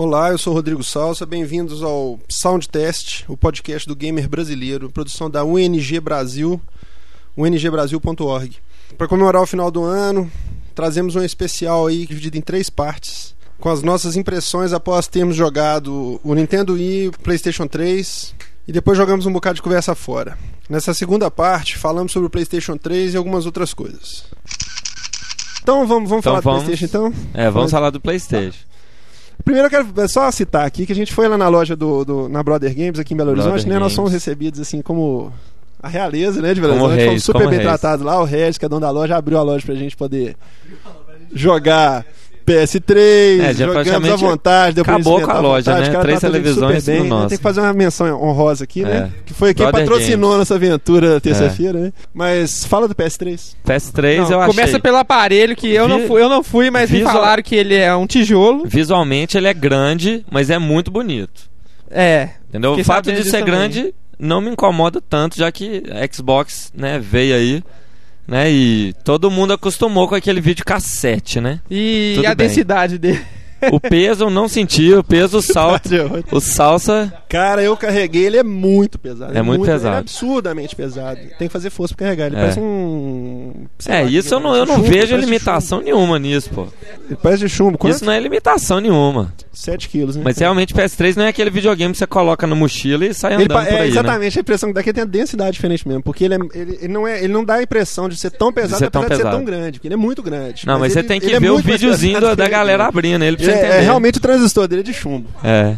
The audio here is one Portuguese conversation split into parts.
Olá, eu sou Rodrigo Salsa, bem-vindos ao Soundtest, o podcast do gamer brasileiro, produção da UNG Brasil, ungbrasil.org. Para comemorar o final do ano, trazemos um especial aí dividido em três partes, com as nossas impressões após termos jogado o Nintendo Wii, o PlayStation 3 e depois jogamos um bocado de conversa fora. Nessa segunda parte, falamos sobre o PlayStation 3 e algumas outras coisas. Então vamos, vamos Então falar vamos- do PlayStation então? É, vamos Vamos. falar do PlayStation. Primeiro eu quero só citar aqui que a gente foi lá na loja do, do- na Brother Games aqui em Belo Brother Horizonte, né? Nós Games. fomos recebidos assim como a realeza, né, de Belo Horizonte. fomos super bem reis. tratados lá. O Regis, que é dono da loja, abriu a loja pra gente poder jogar PS3, É, já jogamos à vontade, deu pra acabou com a loja, vontade, né? Três gente televisões bem, no né? nosso. Tem que fazer uma menção honrosa aqui, né? É. Que foi quem Brother patrocinou Games. nossa aventura terça-feira, né? Mas fala do PS3. PS3 Não, eu achei. começa pelo aparelho, que eu, não Vi- fui, eu não fui, mas me Visual- falaram que ele é um tijolo. Visualmente ele é grande, mas é muito bonito. É. Entendeu? O fato de ser também. grande não me incomoda tanto, já que a Xbox, né, veio aí, né, e todo mundo acostumou com aquele vídeo cassete, né? E Tudo a bem. densidade dele. O peso eu não senti, o peso, o salto, o salsa, Cara, eu carreguei, ele é muito pesado. É muito pesado. Ele é absurdamente pesado. Tem que fazer força pra carregar. Ele É. parece um. É, lá, isso eu não, eu não chumbo, vejo limitação nenhuma nisso, pô. Ele parece de chumbo. Quanto? Isso não é limitação nenhuma. 7 quilos, né? Mas realmente PS3 não é aquele videogame que você coloca na mochila e sai Ele andando pa- por é, aí, né? exatamente, a impressão que que ele tem a densidade diferente mesmo. Porque ele, é, ele, ele não é, ele não dá a impressão de ser tão pesado, ser tão apesar de ser pesado. tão grande. Porque ele é muito grande. Não, mas, você ele- tem que é ver o muito videozinho pesado da, da galera abrindo ele você é, entender. é, realmente o transistor dele é de chumbo. É.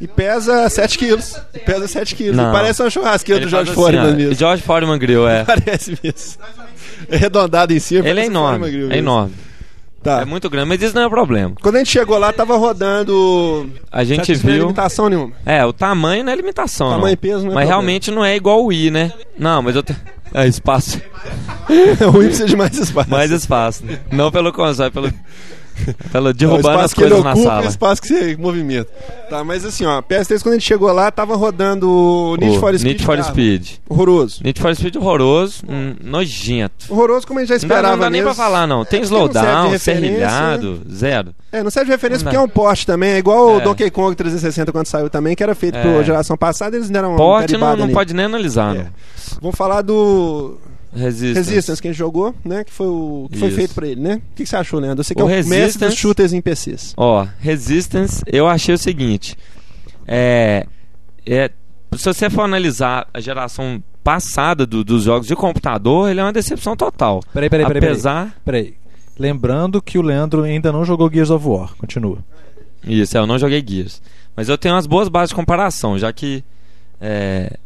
E pesa 7 quilos. Pesa 7 quilos. Não. E parece uma churrasqueira Ele do George assim, Foreman mesmo. George Foreman Grill, é. Parece mesmo. É arredondado em cima. Ele é um enorme, Grill é enorme. Tá. É muito grande, mas isso não é problema. Quando a gente chegou lá, tava rodando. A gente isso não é viu. limitação nenhuma. É, o tamanho não é limitação. Tamanho não. e peso não é Mas problema. realmente não é igual o Wii, né? Não, mas eu tenho. É espaço. o Wii precisa de mais espaço. Mais espaço. né? Não pelo console, pelo. Não, o derrubando espaço as que ele coisas na ocupa o sala. espaço que você movimenta. Tá, mas assim, ó, PS3 quando a gente chegou lá, tava rodando o Need O for Speed. Need for. Speed. Horroroso. Need for Speed horroroso, hum, nojento. Horroroso como a gente já Não esperava não dá nem mesmo. pra falar, não. Tem É, não slowdown, serrilhado, zero. É, não serve de referência Não porque é um porte também. É igual o É. Donkey Kong 360 quando saiu também, que era feito É. pra geração passada, eles deram uma Porte não, não pode nem analisar, É. não. Vamos falar do Resistance. Resistance que a gente jogou, né? Que foi o que foi feito pra ele, né? O que, que você achou, Leandro? Você que é O o mestre Resistance- dos shooters em PCs. Ó, Resistance, eu achei o seguinte. É, é, se você for analisar a geração passada do- dos jogos de computador, ele é uma decepção total. Peraí, peraí, peraí. peraí. Apesar. Peraí. Lembrando que o Leandro ainda não jogou Gears of War. Continua. Isso, é, eu não joguei Gears. Mas eu tenho umas boas bases de comparação, já que. É,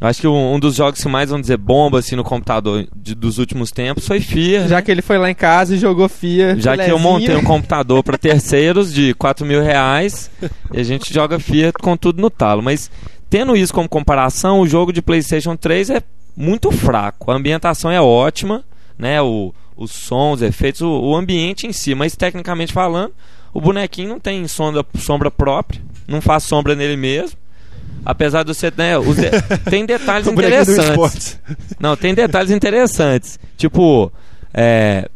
acho que um, um dos jogos que mais, vamos dizer, bomba assim no computador de- dos últimos tempos foi FIA. Já que ele foi lá em casa e jogou FIA. Já que eu montei um computador para terceiros de 4 mil reais e a gente joga FIA com tudo no talo. Mas tendo isso como comparação, o jogo de PlayStation 3 é muito fraco. A ambientação é ótima, né? O, os sons, os efeitos, o, o ambiente em si. Mas tecnicamente falando, o bonequinho não tem sombra, sombra própria, não faz sombra nele mesmo. Apesar de você. Né, de- tem detalhes interessantes. Não, tem detalhes interessantes. Tipo, é,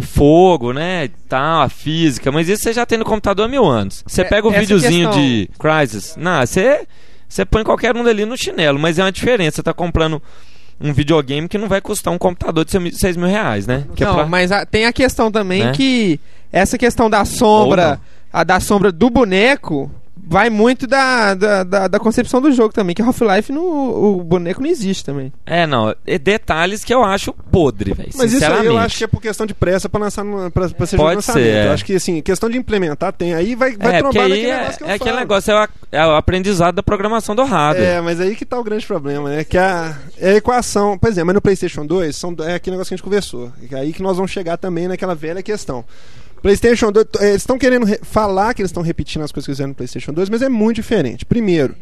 fogo, né? Tal, a física. Mas isso você já tem no computador há mil anos. Você É, pega o essa videozinho questão- de Crysis. Não, você, você põe qualquer um dali no chinelo. Mas é uma diferença. Você tá comprando um videogame que não vai custar um computador de 6 mil reais, né? Que é Não, pra- mas a- tem a questão também Né? que essa questão da sombra, a da sombra do boneco, vai muito da, da, da, da concepção do jogo também. Que Half-Life, no- o boneco não existe também. É, não. É detalhes que eu acho podre, velho. Mas isso aí eu acho que é por questão de pressa pra lançar no, pra, pra ser Pode lançamento. ser, é. Eu acho que assim, questão de implementar tem. Aí vai, vai é, trombar naquele é, negócio que eu é aquele falo. negócio, é o, é o aprendizado da programação do hardware. É, mas aí que tá o grande problema, né? Que a, é a equação. Pois é, mas no PlayStation 2 são, é aquele negócio que a gente conversou. É aí que nós vamos chegar também naquela velha questão. PlayStation 2, eh, eles estão querendo re- falar que eles estão repetindo as coisas que fizeram no PlayStation 2, mas é muito diferente. Primeiro,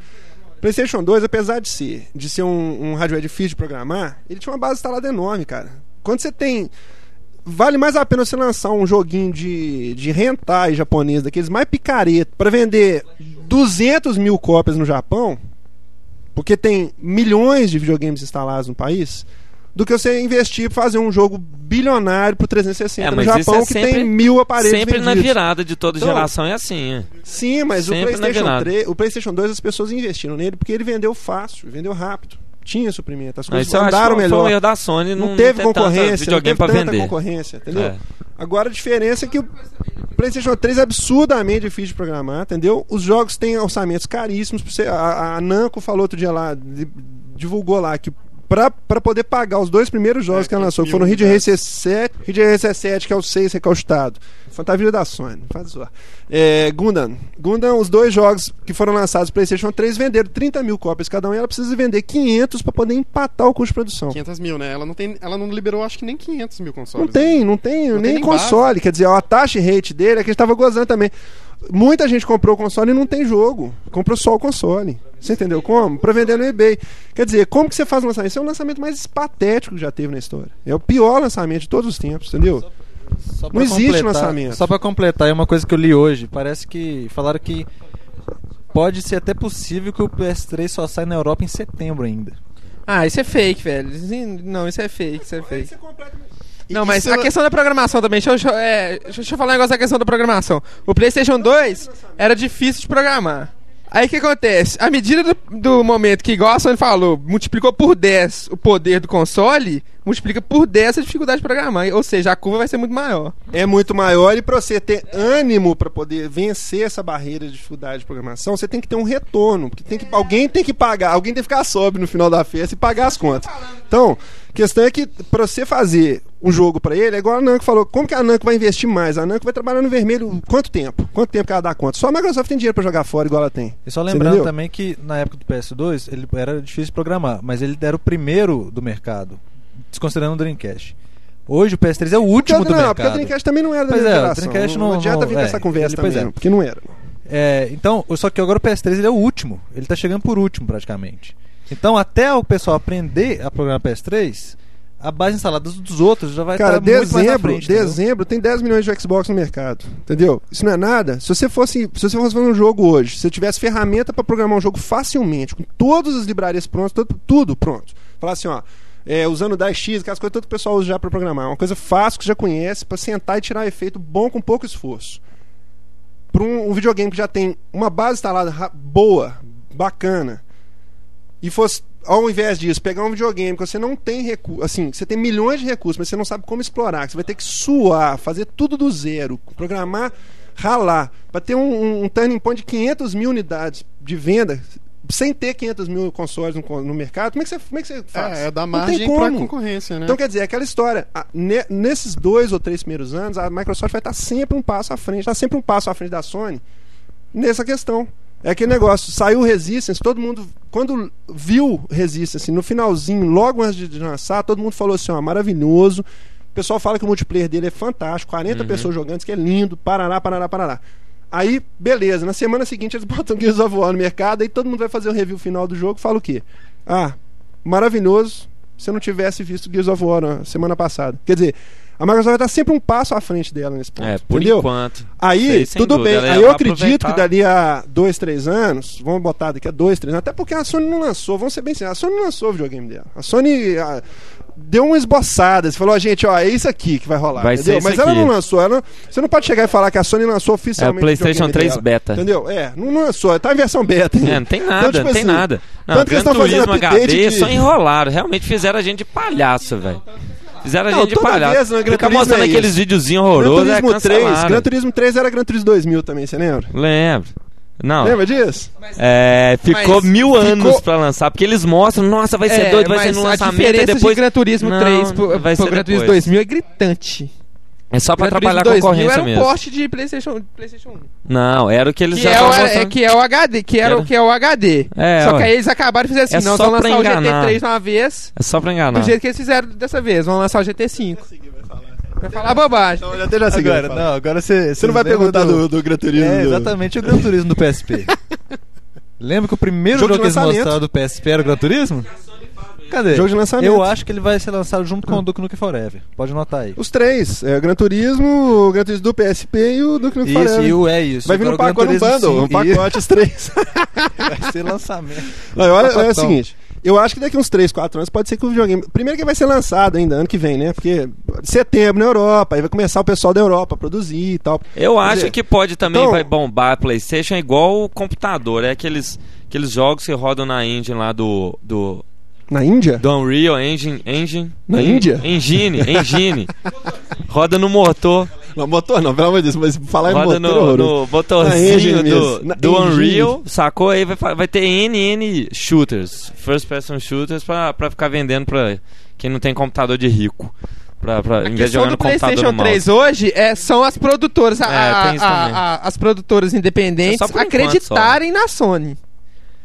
PlayStation 2, apesar de ser, de ser um, um hardware difícil de programar, ele tinha uma base instalada enorme, cara. Quando você tem. Vale mais a pena você lançar um joguinho de, de hentai japonês, daqueles mais picareta, pra vender 200 mil cópias no Japão, porque tem milhões de videogames instalados no país, do que você investir pra fazer um jogo bilionário pro 360 É, no Japão é que sempre- tem mil aparelhos Sempre na vendidos. virada de toda Então, geração é assim. é. Sim, mas o na PlayStation virada. 3, o PlayStation 2 as pessoas investiram nele porque ele vendeu fácil, vendeu rápido. Tinha suprimento, as coisas isso andaram melhor. Foi um erro da Sony. Não, não, teve concorrência, não teve tanta vender. concorrência, entendeu? É. Agora a diferença é que o PlayStation 3 é absurdamente difícil de programar, entendeu? Os jogos têm orçamentos caríssimos. A, a Namco falou outro dia lá, di- divulgou lá que pra poder pagar os dois primeiros jogos É, que ela lançou, que foram Ridge unidades. Racer 7, Ridge Racer 7, que é o 6 recaustado. Fantasia da Sony, faz zoar. É, Gundam. Gundam, os dois jogos que foram lançados no PlayStation 3 venderam 30 mil cópias cada um e ela precisa vender 500 pra poder empatar o custo de produção. 500 mil, né? Ela não, tem, ela não liberou, acho que nem 500 mil consoles. Não tem, não tem Não nem, tem console. Quer dizer, a taxa rate dele é que a gente tava gozando também. Muita gente comprou o console e não tem jogo. Comprou só o console. Você entendeu como? Pra vender no eBay. Quer dizer, como que você faz um lançamento? Esse é o lançamento mais patético que já teve na história. É o pior lançamento de todos os tempos, entendeu? Só Não existe lançamento. Só pra completar, é uma coisa que eu li hoje. Parece que falaram que pode ser até possível que o PS3 só saia na Europa em setembro ainda. Ah, isso é fake, velho. Isso- Não, isso é fake, isso é fake. Não, mas isso a questão da programação também. Deixa eu, deixa eu- é, deixa eu falar um negócio da questão da programação. O PlayStation 2 era difícil de programar. Aí o que acontece? À medida do, do momento que, Sony falou, multiplicou por 10 o poder do console, multiplica por 10 a dificuldade de programar. Ou seja, a curva vai ser muito maior. É muito maior e pra você ter ânimo pra poder vencer essa barreira de dificuldade de programação, você tem que ter um retorno. Porque tem que, alguém tem que pagar, alguém tem que ficar sobe no final da festa e pagar as contas. Então, questão é que pra você fazer um jogo pra ele, é igual a Namco falou, como que a Namco vai investir mais? A Namco vai trabalhar no vermelho quanto tempo? Quanto tempo que ela dá conta? Só a Microsoft tem dinheiro pra jogar fora igual ela tem. E só lembrando também que na época do PS2 ele era difícil programar, mas ele era o primeiro do mercado, desconsiderando o Dreamcast. Hoje o PS3 é o último porque, do não, mercado. porque o Dreamcast também não era da Pois minha é, o geração. Dreamcast não, não- adianta não- vir é, essa conversa também, é. não, porque não era. É, então, só que agora o PS3 ele é o último. Ele tá chegando por último praticamente. Então, até o pessoal aprender a programar PS3, a base instalada dos outros já vai Cara, estar muito mais na dezembro, frente. dezembro tem 10 milhões de Xbox no mercado. Entendeu? Isso não é nada. Se você fosse, se você fosse fazer um jogo hoje, se você tivesse ferramenta pra programar um jogo facilmente, com todas as livrarias prontas, tudo, tudo pronto. Falar assim, ó, é, usando o 10x, aquelas coisas que todo o pessoal usa já pra programar. É uma coisa fácil que você já conhece, pra sentar e tirar efeito bom com pouco esforço. Pra um, um videogame que já tem uma base instalada boa, bacana, e fosse, ao invés disso, pegar um videogame que você não tem recurso, assim, você tem milhões de recursos, mas você não sabe como explorar, que você vai ter que suar, fazer tudo do zero, programar, ralar, para ter um, um, um turning point de 500 mil unidades de venda, sem ter 500 mil consoles no, no mercado, como é que você, como é que você faz? É, é dar tem margem como. concorrência, né? Então, quer dizer, é aquela história. a- ne- nesses dois ou três primeiros anos, a Microsoft vai estar sempre um passo à frente, está sempre um passo à frente da Sony nessa questão. É aquele negócio, saiu o Resistance, todo mundo, quando viu Resistance no finalzinho, logo antes de- lançar, todo mundo falou assim: ó, maravilhoso. O pessoal fala que o multiplayer dele é fantástico, 40 pessoas jogando, que é lindo, parará, parará, parará. Aí, beleza, na semana seguinte eles botam Gears of War no mercado, aí todo mundo vai fazer o review final do jogo, fala o quê? Ah, maravilhoso se eu não tivesse visto Gears of War na semana passada. Quer dizer, a Microsoft vai estar sempre um passo à frente dela nesse ponto. É, por entendeu? enquanto. Aí, Sei, tudo dúvida, bem. Aí eu acredito que aproveitar. dali a dois, três anos, vamos botar daqui a dois, três anos, até porque a Sony não lançou, vamos ser bem sinceros, a Sony não lançou o videogame dela. A Sony ah, deu uma esboçada, você falou, ó, gente, ó, é isso aqui que vai rolar, Vai entendeu? Mas ela aqui. não lançou, ela, você não pode chegar e falar que a Sony lançou É o oficialmente PlayStation videogame 3 dela, beta. Entendeu? É, não lançou, tá em versão beta. ainda. É, não tem nada, Então, tipo não tem assim, nada. Não, tanto que eles estão fazendo HD de- só enrolaram. Realmente fizeram a gente de palhaço, velho. Fizeram a gente de palhaço. vez Gran Ficar Turismo mostrando é aqueles videozinhos Gran horrorosos é Turismo 3, cancelaram. Gran Turismo 3 era Gran Turismo 2000 também, você lembra? Lembro. Não, Lembra disso? é, ficou Mas mil ficou- anos pra lançar, porque eles mostram, nossa, vai ser É, doido, vai ser mas no a lançamento, diferença e depois... de Gran Turismo Não, 3 pro, vai pro ser Gran Turismo depois. 2000 é gritante. É só pra atrapalhar a 2000 concorrência era um mesmo. porte de PlayStation, PlayStation 1. Não, era o que eles Que já é, o, é, que é o HD, que era, Era- o que é o HD. É, Só que ué. aí eles acabaram e fizeram assim, É vamos pra lançar o enganar. GT3 uma vez, É só pra do enganar. jeito que eles fizeram dessa vez. Vamos lançar o GT5. Vai falar bobagem. Até já segui, Agora, fala. não, agora você. Você não vai perguntar do, do Gran Turismo? É, do- exatamente o Gran Turismo do PSP. Lembra que o primeiro Jogo jogo, de que eles mostraram do PSP era o Gran Turismo? Cadê? Jogo de lançamento. Eu acho que ele vai ser lançado junto com o Duke Nukem Forever. Pode notar aí. Os três. É, o Gran Turismo, o Gran Turismo do PSP e o Duke Nukem Isso, Forever. e o é isso. Vai vir o pacote, Turismo bundle, um pacote, os três. Vai ser lançamento. Olha, olha, olha o Pacotão. seguinte. Eu acho que daqui uns 3, 4 anos pode ser que o videogame. Primeiro que vai ser lançado ainda, ano que vem, né? Porque setembro na Europa, aí vai começar o pessoal da Europa a produzir e tal. Eu Quer acho dizer, que pode também então- vai bombar a PlayStation igual o computador. É aqueles, aqueles jogos que rodam na engine lá do. do Na Índia? do Unreal Engine. Engine Na En- Índia? Engine, Engine. roda no motor. Não, motor não, pelo amor de Deus, mas falar em roda motor. no, horroroso. no Na motorzinho engine do. Na do engine. Unreal, sacou? Aí vai, vai ter NN shooters, first person shooters, pra, pra ficar vendendo pra quem não tem computador de rico. Pra, pra, em A vez de questão jogar do no PlayStation no mouse. 3 hoje é, são as produtoras, a- É, a- a- a- as produtoras independentes É por enquanto, acreditarem na Sony.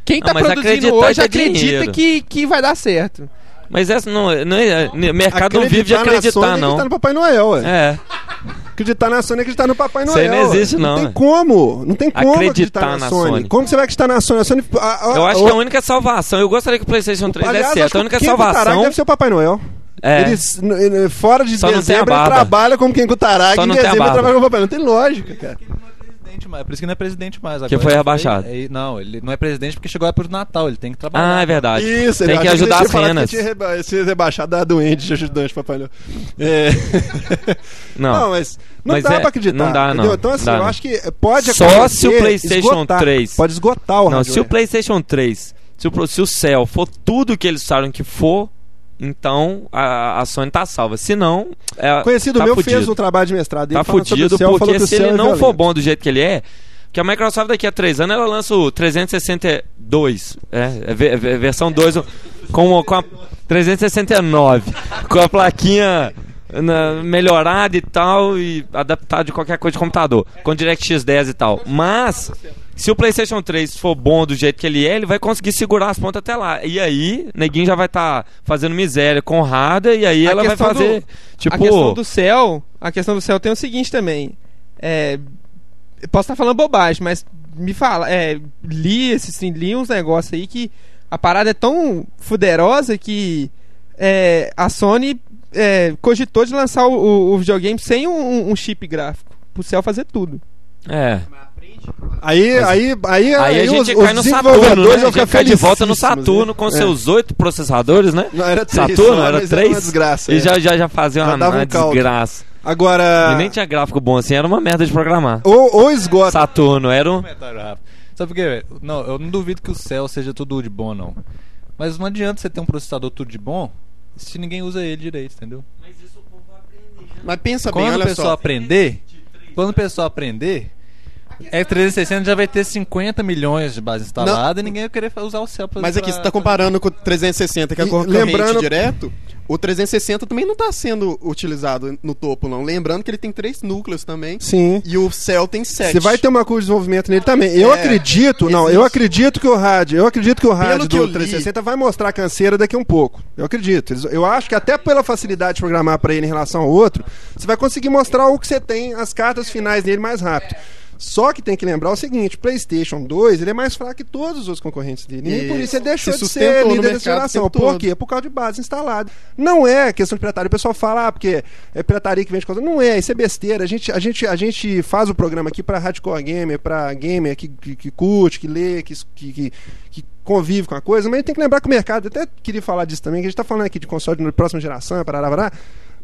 Quem Não, tá mas produzindo acreditar hoje é acredita que, que vai dar certo. Mas essa não, é- não é. O mercado não vive de na Sony é acreditar, não. acreditar no Papai Noel, ué. É. Acreditar na Sony é acreditar no Papai Isso Noel. aí não existe, não, Não tem como. Não tem como Acreditar acreditar na, na Sony. Sony. Como você vai acreditar na Sony? A Sony a- a- Eu acho a- que é a única salvação. Eu gostaria que o PlayStation 3 Aliás, desse certo. A única quem salvação. deve ser o Papai Noel. É. Ele, fora de Só dezembro, ele trabalha como quem Kutaragi. Em dezembro ele trabalha como Papai Noel. Não tem lógica, cara. Presidente mais. Por isso que não é presidente mais. Que Agora foi ele rebaixado. é- não, ele não é presidente porque chegou época do Natal. Ele tem que trabalhar. Ah, é verdade. Isso, Tem ele que ajudar ele as que tinha reba- Esse rebaixado da doente de ajudante, Papai. É. Não. mas não Mas dá é- pra acreditar. não dá, não. entendeu? Então, assim, Dá, eu não. acho que pode Só se o PlayStation esgotar, 3 Pode esgotar o Não, se o hardware. PlayStation 3, se o, pro- se o Cell for tudo que eles falaram que for, então a, a Sony tá salva. Se não, é, Conhecido tá meu fudido. fez um trabalho de mestrado dele Tá fudido, céu, porque se ele é não for bom do jeito que ele é, que a Microsoft daqui a três anos ela lança o 362, é, é é ve- versão 2 com, com a 369, com a plaquinha na- melhorada e tal, e adaptada de qualquer coisa de computador, com DirectX 10 e tal. Mas, se o PlayStation 3 for bom do jeito que ele é, ele vai conseguir segurar as pontas até lá. E aí, neguinho já vai estar fazendo miséria com hardware, e aí A ela vai questão do- fazer, tipo... A questão do céu, a questão do céu tem o seguinte também. É, posso estar falando bobagem, mas me fala, é, li esses sim, li uns negócios aí que a parada é tão fuderosa que é, a Sony é, cogitou de lançar o, o- o videogame sem um, um chip gráfico, pro céu fazer tudo. É. Aí, aí, aí, Aí a os- gente os cai no Saturno, né? A gente ficar cai de volta no felicíssimos, Saturno né? com É. seus oito processadores, né? Não, era três Saturno só, era mas três? uma desgraça. E é. já, já, já fazia Já uma, uma um desgraça. Agora. E nem tinha gráfico bom assim, era uma merda de programar. Ou, ou esgota. Saturno era um. Sabe por quê? Não, eu não duvido que o céu seja tudo de bom, não. Mas não adianta você ter um processador tudo de bom se ninguém usa ele direito, entendeu? Mas pensa bem, Quando o olha pessoal só. aprender, quando o pessoal aprender, é 360 já vai ter 50 milhões de base instalada e ninguém vai querer usar o céu pra Mas aqui, pra- você tá comparando com o 360, que é E concorrente lembrando- direto. O 360 também não tá sendo utilizado no topo, não. Lembrando que ele tem três núcleos também. Sim. E o Cell tem sete. Você vai ter uma curva de desenvolvimento nele também. Eu É, acredito, não, eu existe. acredito que o rádio, eu acredito que o rádio do li- 360 vai mostrar a canseira daqui a um pouco. Eu acredito. Eu acho que até pela facilidade de programar para ele em relação ao outro, você vai conseguir mostrar o que você tem, as cartas finais dele mais rápido. Só que tem que lembrar o seguinte, PlayStation 2, ele é mais fraco que todos os outros concorrentes dele. E E por isso ele deixou se de ser líder dessa geração. Por quê? Por causa de base instalada. Não é questão de pirataria. O pessoal fala, ah, porque é pirataria que vende coisa. Não é, isso é besteira. A gente, a gente, a gente faz o programa aqui pra hardcore gamer, pra gamer que, que, que curte, que lê, que, que, que, convive com a coisa, mas a gente tem que lembrar que o mercado, eu até queria falar disso também, que a gente tá falando aqui de console de próxima geração, parará, parará.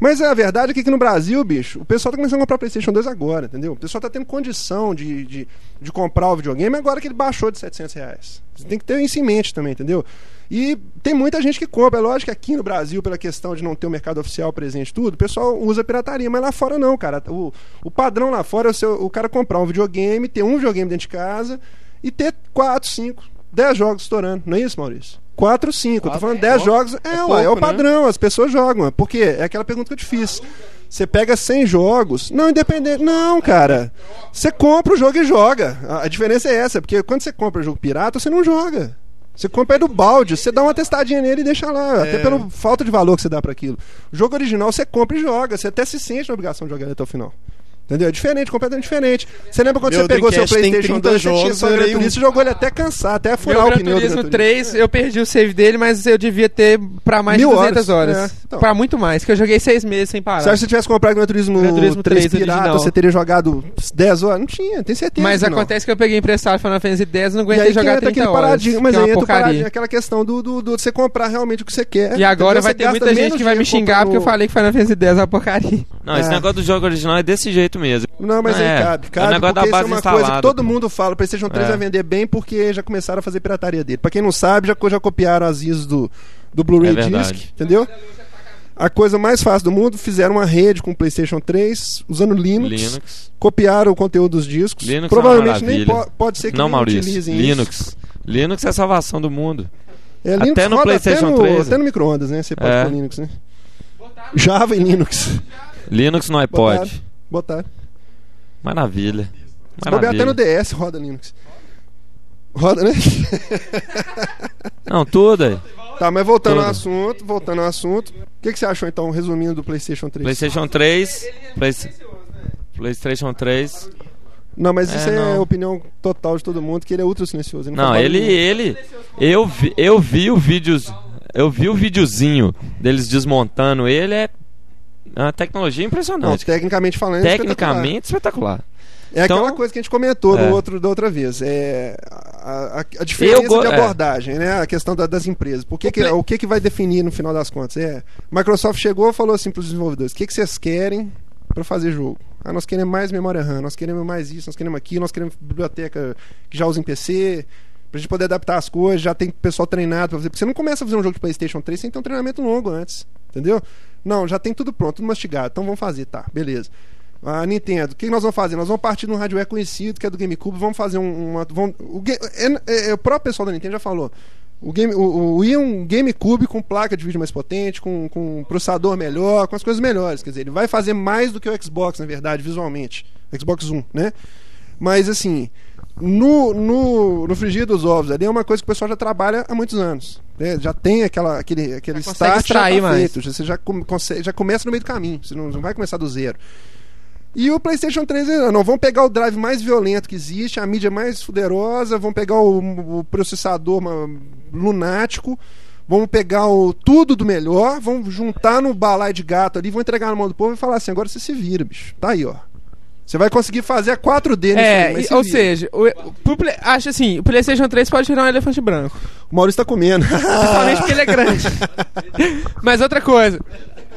Mas a verdade é que aqui no Brasil, bicho, o pessoal tá começando a comprar PlayStation 2 agora, entendeu? O pessoal tá tendo condição de, de, de comprar o videogame agora que ele baixou de 700 reais. Você tem que ter isso em mente também, entendeu? E tem muita gente que compra. É lógico que aqui no Brasil, pela questão de não ter o mercado oficial presente tudo, o pessoal usa pirataria, mas lá fora não, cara. O, o padrão lá fora é o, seu- o cara comprar um videogame, ter um videogame dentro de casa e ter 4, 5, 10 jogos estourando. Não é isso, Maurício? 4, 5. Eu tô falando é 10 pouco. jogos. É, É ué, é o pouco, né? padrão, as pessoas jogam. Por quê? É aquela pergunta que eu te fiz. Você pega 100 jogos, não independente. Não, cara. Você compra o jogo e joga. A, diferença é essa, porque quando você compra o jogo pirata, você não joga. Você compra aí do balde, você dá uma testadinha nele e deixa lá, até pela falta de valor que você dá para aquilo. O jogo original você compra e joga, você até se sente na obrigação de jogar ele até o final. Entendeu? É diferente, completamente diferente. Você lembra quando Meu você pegou seu PlayStation 30 2, você tinha jogos, só Gran aí um- Turismo, você jogou ele até cansar, até furar Meu o Gran pneu do Gran Turismo Turismo. 3, eu perdi o save dele, mas eu devia ter pra mais Mil de 200 horas, horas. é, então. Pra muito mais, que eu joguei seis meses sem parar. Se você tivesse comprado Gran Turismo, Gran Turismo 3 3 pirata, original. você teria jogado 10 horas? Não tinha, tem certeza. Mas que não. acontece que eu peguei emprestado Final Fantasy X e não E aguentei aí que jogar entra 30 aquele horas. paradinho, mas que é aí entra paradinho, aquela questão do, do, do você comprar realmente o que você quer. E agora vai ter muita gente que vai me xingar porque eu falei que Final Fantasy X é uma porcaria. Não, esse É. negócio do jogo original é desse jeito mesmo. Não, mas É, aí cabe, é o cabe, negócio da porque isso é base uma coisa que instalada, todo mundo fala. O PlayStation 3 É. vai vender bem porque já começaram a fazer pirataria dele. Pra quem não sabe, já, já copiaram as ISOs do, do Blu-ray É. Disc, entendeu? A coisa mais fácil do mundo, fizeram uma rede com o PlayStation 3, usando Linux, Linux. copiaram o conteúdo dos discos. Linux é Provavelmente uma nem po- pode ser que Não, Maurício. utilizem isso. Linux. Linux é a salvação do mundo. É, Até Linux no roda PlayStation até no, 3, Até no micro-ondas, né? Você pode É. Linux, né? Java e Linux. Linux no iPod. Botaram. Maravilha. Se bobear até no Maravilha. DS roda Linux. Roda, né? Não, tudo aí. tá, mas voltando Tudo. ao assunto, voltando ao assunto. O que, que você achou então, resumindo do PlayStation 3? PlayStation 3. Play... PlayStation 3. Não, mas É, isso é não. a opinião total de todo mundo, que ele é ultra silencioso. Não, faz ele, ele, eu vi, eu vi o vídeos, eu vi o videozinho deles desmontando ele é uma tecnologia Não, impressionante. tecnicamente falando, é espetacular. Tecnicamente espetacular. É aquela Então- coisa que a gente comentou É. no outro, da outra vez. É a, a- a diferença go- de é. abordagem, né? A questão da- das empresas. Por que O que- Play- o que, que vai definir no final das contas? É, Microsoft chegou e falou assim para os desenvolvedores: o que, que vocês querem para fazer jogo? Ah, nós queremos mais memória RAM, nós queremos mais isso, nós queremos aquilo, nós queremos biblioteca que já usa em PC. Pra gente poder adaptar as coisas, já tem pessoal treinado pra fazer. Porque você não começa a fazer um jogo de PlayStation 3 sem ter um treinamento longo antes. Entendeu? Não, já tem tudo pronto, tudo mastigado. Então vamos fazer, tá, beleza. A Nintendo, o que nós vamos fazer? Nós vamos partir de um hardware conhecido, que é do GameCube, vamos fazer um, uma. Vamos, o, ga- é- é- o próprio pessoal da Nintendo já falou. O, game, o, o é um GameCube com placa de vídeo mais potente, com, com um processador melhor, com as coisas melhores. Quer dizer, ele vai fazer mais do que o Xbox, na verdade, visualmente. Xbox One, né? Mas assim, no, no, no frigir dos ovos ali é uma coisa que o pessoal já trabalha há muitos anos. né? Já tem aquela, aquele, aquele Já start já extrair tá mais. feito. Já, você já, come- consegue- já começa no meio do caminho. Você não, não vai começar do zero. E o PlayStation 3, eh, não, vão pegar o drive mais violento que existe, a mídia mais poderosa, vão pegar o, o processador lunático, vão pegar o tudo do melhor, vão juntar no balai de gato ali, vão entregar na mão do povo e falar assim: agora você se vira, bicho. Tá aí, ó. Você vai conseguir fazer a 4D nisso aí, É, ou seja, o, pro Play- acho assim, o PlayStation 3 pode virar um elefante branco. O Maurício tá comendo. Principalmente porque ele é grande. mas outra coisa.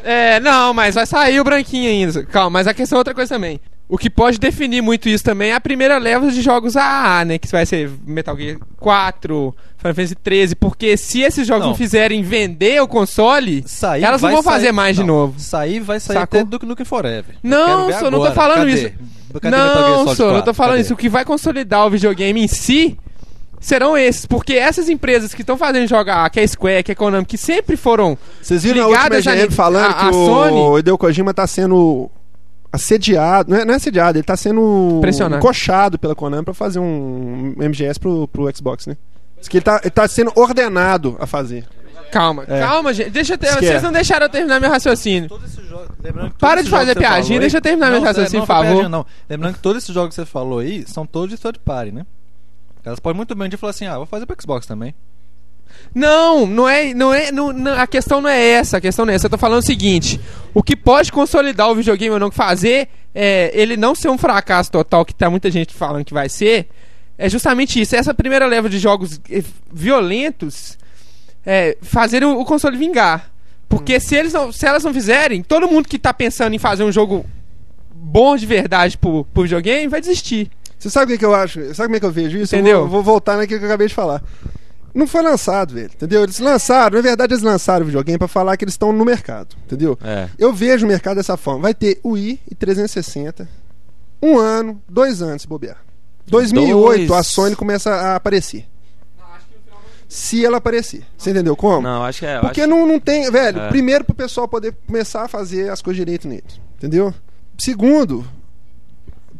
É, não, mas vai sair o branquinho ainda. Calma, mas a questão é outra coisa também. O que pode definir muito isso também é a primeira leva de jogos AA, né? Que vai ser Metal Gear 4, Final Fantasy 13. Porque se esses jogos não, Não. fizerem vender o console, Sair, elas não vão fazer sair- mais de não, novo. Sair vai sair Sacou? até Duke Nukem Forever. Não, só não tô falando Cadê? isso. Cadê não, só, não tô 4? falando Cadê? isso. O que vai consolidar o videogame em si serão esses. Porque essas empresas que estão fazendo jogar, que é a Square, que é a Konami, que sempre foram Vocês viram a última ligadas IGN Ni- falando a- que a o Sony- Hideo Kojima tá sendo assediado, não é, não é assediado, ele tá sendo Pressionado. encoxado pela Konami pra fazer um MGS pro, pro Xbox, né? Diz que ele tá, ele tá sendo ordenado a fazer. Calma, É. calma, gente. Deixa eu ter... Esquece. Vocês não deixaram eu terminar meu raciocínio. Para de fazer piadinha, deixa eu terminar não, meu raciocínio, não, por favor. não. Lembrando que todos esses jogos que você falou aí são todos de third party, né? Elas podem muito bem um dia falar assim, ah, vou fazer pro Xbox também. Não, não é, não é, não, não- a questão não é essa, a questão não é essa. Eu tô falando o seguinte: o que pode consolidar o videogame ou não fazer é ele não ser um fracasso total, que tá muita gente falando que vai ser, é justamente isso. Essa primeira leva de jogos eh, violentos é fazer o, o console vingar. Porque se, eles não, se elas não fizerem, todo mundo que tá pensando em fazer um jogo bom de verdade pro, pro videogame vai desistir. Você sabe o que, que eu acho? Sabe como é que eu vejo isso? Eu Entendeu? vou, vou voltar naquilo que eu acabei de falar. Não foi lançado, velho, entendeu? Eles lançaram, na verdade eles lançaram o videogame pra falar que eles estão no mercado, entendeu? É. Eu vejo o mercado dessa forma. Vai ter o i e 360. Um ano, dois anos, se bobear. 2008 Dois. a Sony começa a aparecer. Se ela aparecer. Você entendeu como? Não, acho que é. Porque acho- não, não tem. Velho, É. primeiro pro pessoal poder começar a fazer as coisas direito nele. Entendeu? Segundo.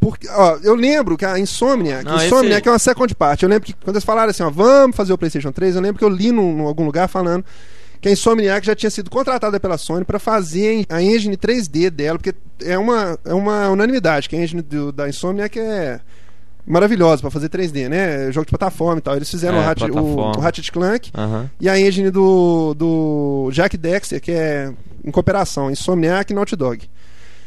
Porque, ó, eu lembro que a Insomnia, Não, Insomnia esse- que é uma second part. Eu lembro que quando eles falaram assim, ó, vamos fazer o PlayStation 3, eu lembro que eu li num algum lugar falando que a Insomniac já tinha sido contratada pela Sony para fazer a engine 3D dela, porque é uma, é uma unanimidade que a engine do, da Insomniac é maravilhosa para fazer 3D, né? Jogo de plataforma e tal. Eles fizeram É, o, Hat, o, o Ratchet Clank e a engine do, do Jack Dexter, que é em cooperação, Insomniac e Naughty Dog.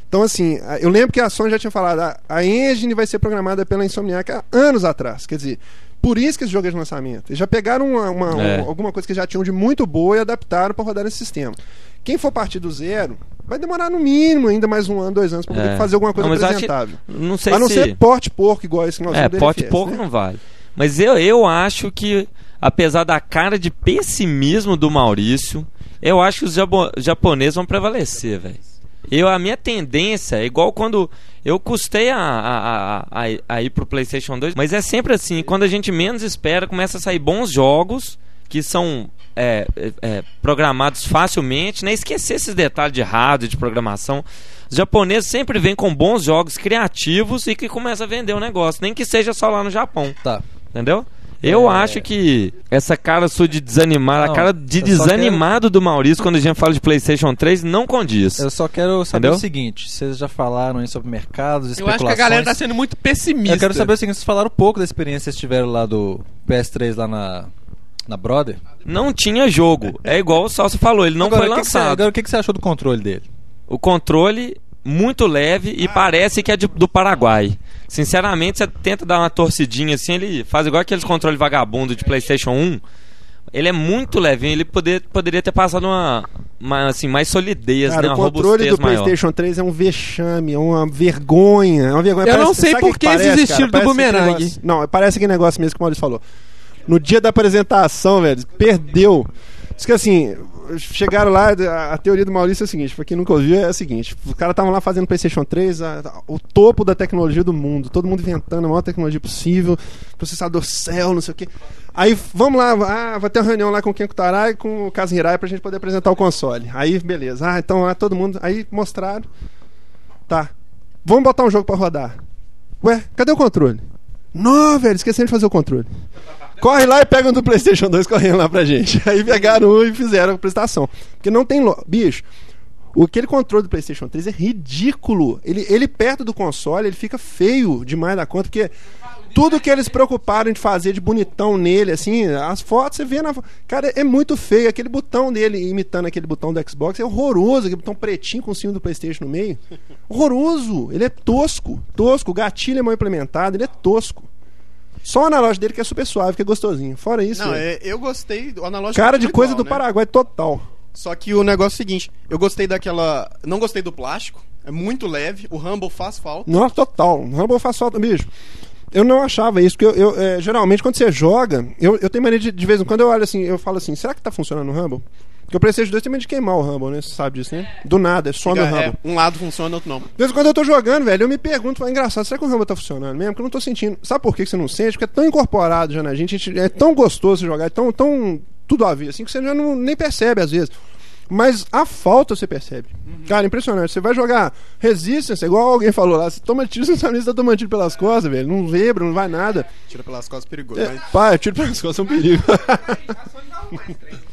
Então, assim, eu lembro que a Sony já tinha falado, a, a engine vai ser programada pela Insomniac há anos atrás. Quer dizer, por isso que esse jogo é de lançamento. Eles já pegaram uma, uma- É. um- alguma coisa que já tinham de muito boa e adaptaram para rodar nesse sistema. Quem for partir do zero, vai demorar no mínimo ainda mais um ano, dois anos para poder É. fazer alguma coisa Não, eu acho apresentável. Não sei A não se... ser porte porco igual esse que nós É, NFS, pouco né? não vale. Mas eu, eu acho que, apesar da cara de pessimismo do Maurício, eu acho que os japoneses vão prevalecer, velho. Eu, a minha tendência é igual quando eu custei a, a, a, a, ir pro PlayStation 2, mas é sempre assim: quando a gente menos espera, começa a sair bons jogos que são é, é, é, programados facilmente, né? Esquecer esses detalhes de hardware, de programação. Os japoneses sempre vêm com bons jogos criativos e que começa a vender o negócio, nem que seja só lá no Japão, Tá. entendeu? Eu É. acho que essa cara sua de desanimar, Não, a cara de eu desanimado do Maurício quando a gente fala de PlayStation 3 não condiz. Eu só quero saber Entendeu? o seguinte: vocês já falaram aí sobre mercados, Eu especulações. acho que a galera tá sendo muito pessimista. Eu quero saber o seguinte: vocês falaram pouco da experiência que vocês tiveram lá do PS3 lá na, na Brother. Não tinha jogo. É igual o Salso falou, ele não agora, foi o que que você- lançado. agora, o que, que você achou do controle dele? O controle muito leve e parece que é de- do Paraguai. Sinceramente, você tenta dar uma torcidinha assim, ele faz igual aqueles controles vagabundo de PlayStation 1. Ele é muito levinho, ele poder, poderia ter passado uma, uma, assim, mais solidez, Cara, né? o Uma controle robustez do maior. PlayStation 3 é um vexame, é uma vergonha. É uma vergonha. Eu não Parece- sei sabe o por que cara? estilo do bumerangue. negócio- Não, parece aquele negócio mesmo que o Maurício falou. No dia da apresentação, velho, perdeu. Diz que assim, chegaram lá, a, teoria do Maurício é a seguinte, pra quem nunca ouviu, é a seguinte: os caras estavam lá fazendo PlayStation 3, a- o topo da tecnologia do mundo, todo mundo inventando a maior tecnologia possível, processador Cell, não sei o quê. Aí, vamos lá, ah, vai ter uma reunião lá com o Ken Kutarai e com o Kazen Hirai pra gente poder apresentar o console. Aí, beleza. Ah, então lá todo mundo. Aí mostraram. Tá. Vamos botar um jogo pra rodar. Ué, cadê o controle? Não, velho, esqueceram de fazer o controle. Corre lá e pega um do PlayStation 2 correndo lá pra gente. Aí pegaram um e fizeram a apresentação. Porque não tem. Lo... Bicho, aquele controle do PlayStation 3 é ridículo. Ele, ele perto do console, ele fica feio demais da conta. Porque tudo que eles preocuparam de fazer de bonitão nele, assim, as fotos você vê na. Cara, é muito feio. Aquele botão dele imitando aquele botão do Xbox é horroroso. Aquele botão pretinho com o símbolo do PlayStation no meio. Horroroso. Ele é tosco. Tosco. O gatilho é mal implementado, ele é tosco. Só o analógico dele que é super suave, que é gostosinho. Fora isso, Não, velho, é, eu gostei do analógico. cara é de tudo coisa igual, do né? Paraguai total. Só que o negócio é o seguinte, eu gostei daquela, não gostei do plástico, é muito leve, o Rumble faz falta. Nossa, total. Rumble faz falta, bicho. Eu não achava isso, porque eu, eu, é, geralmente quando você joga, eu, eu tenho mania de, de vez em quando eu olho assim, eu falo assim, será que tá funcionando o Rumble? Porque o PlayStation 2 tem medo de queimar o Rumble, né? Você sabe disso, né? Do nada, é some o Fica- é, Rumble. um lado funciona, outro não. De vez em quando eu tô jogando, velho, eu me pergunto, falo, engraçado, será que o Rumble tá funcionando mesmo? Porque eu não tô sentindo. Sabe por que você não sente? Porque é tão incorporado já na gente, a gente- é tão gostoso jogar, é tão, tão tudo a ver, assim, que você já não, nem percebe às vezes. Mas a falta você percebe. Cara, impressionante. Você vai jogar Resistance, igual alguém falou lá, você toma tiro, você não sabe nem se tá tomando tiro pelas costas, velho. Não vibra, não vai nada. Tira pelas costas perigoso. É, mas- pá, tiro pelas costas é um perigo.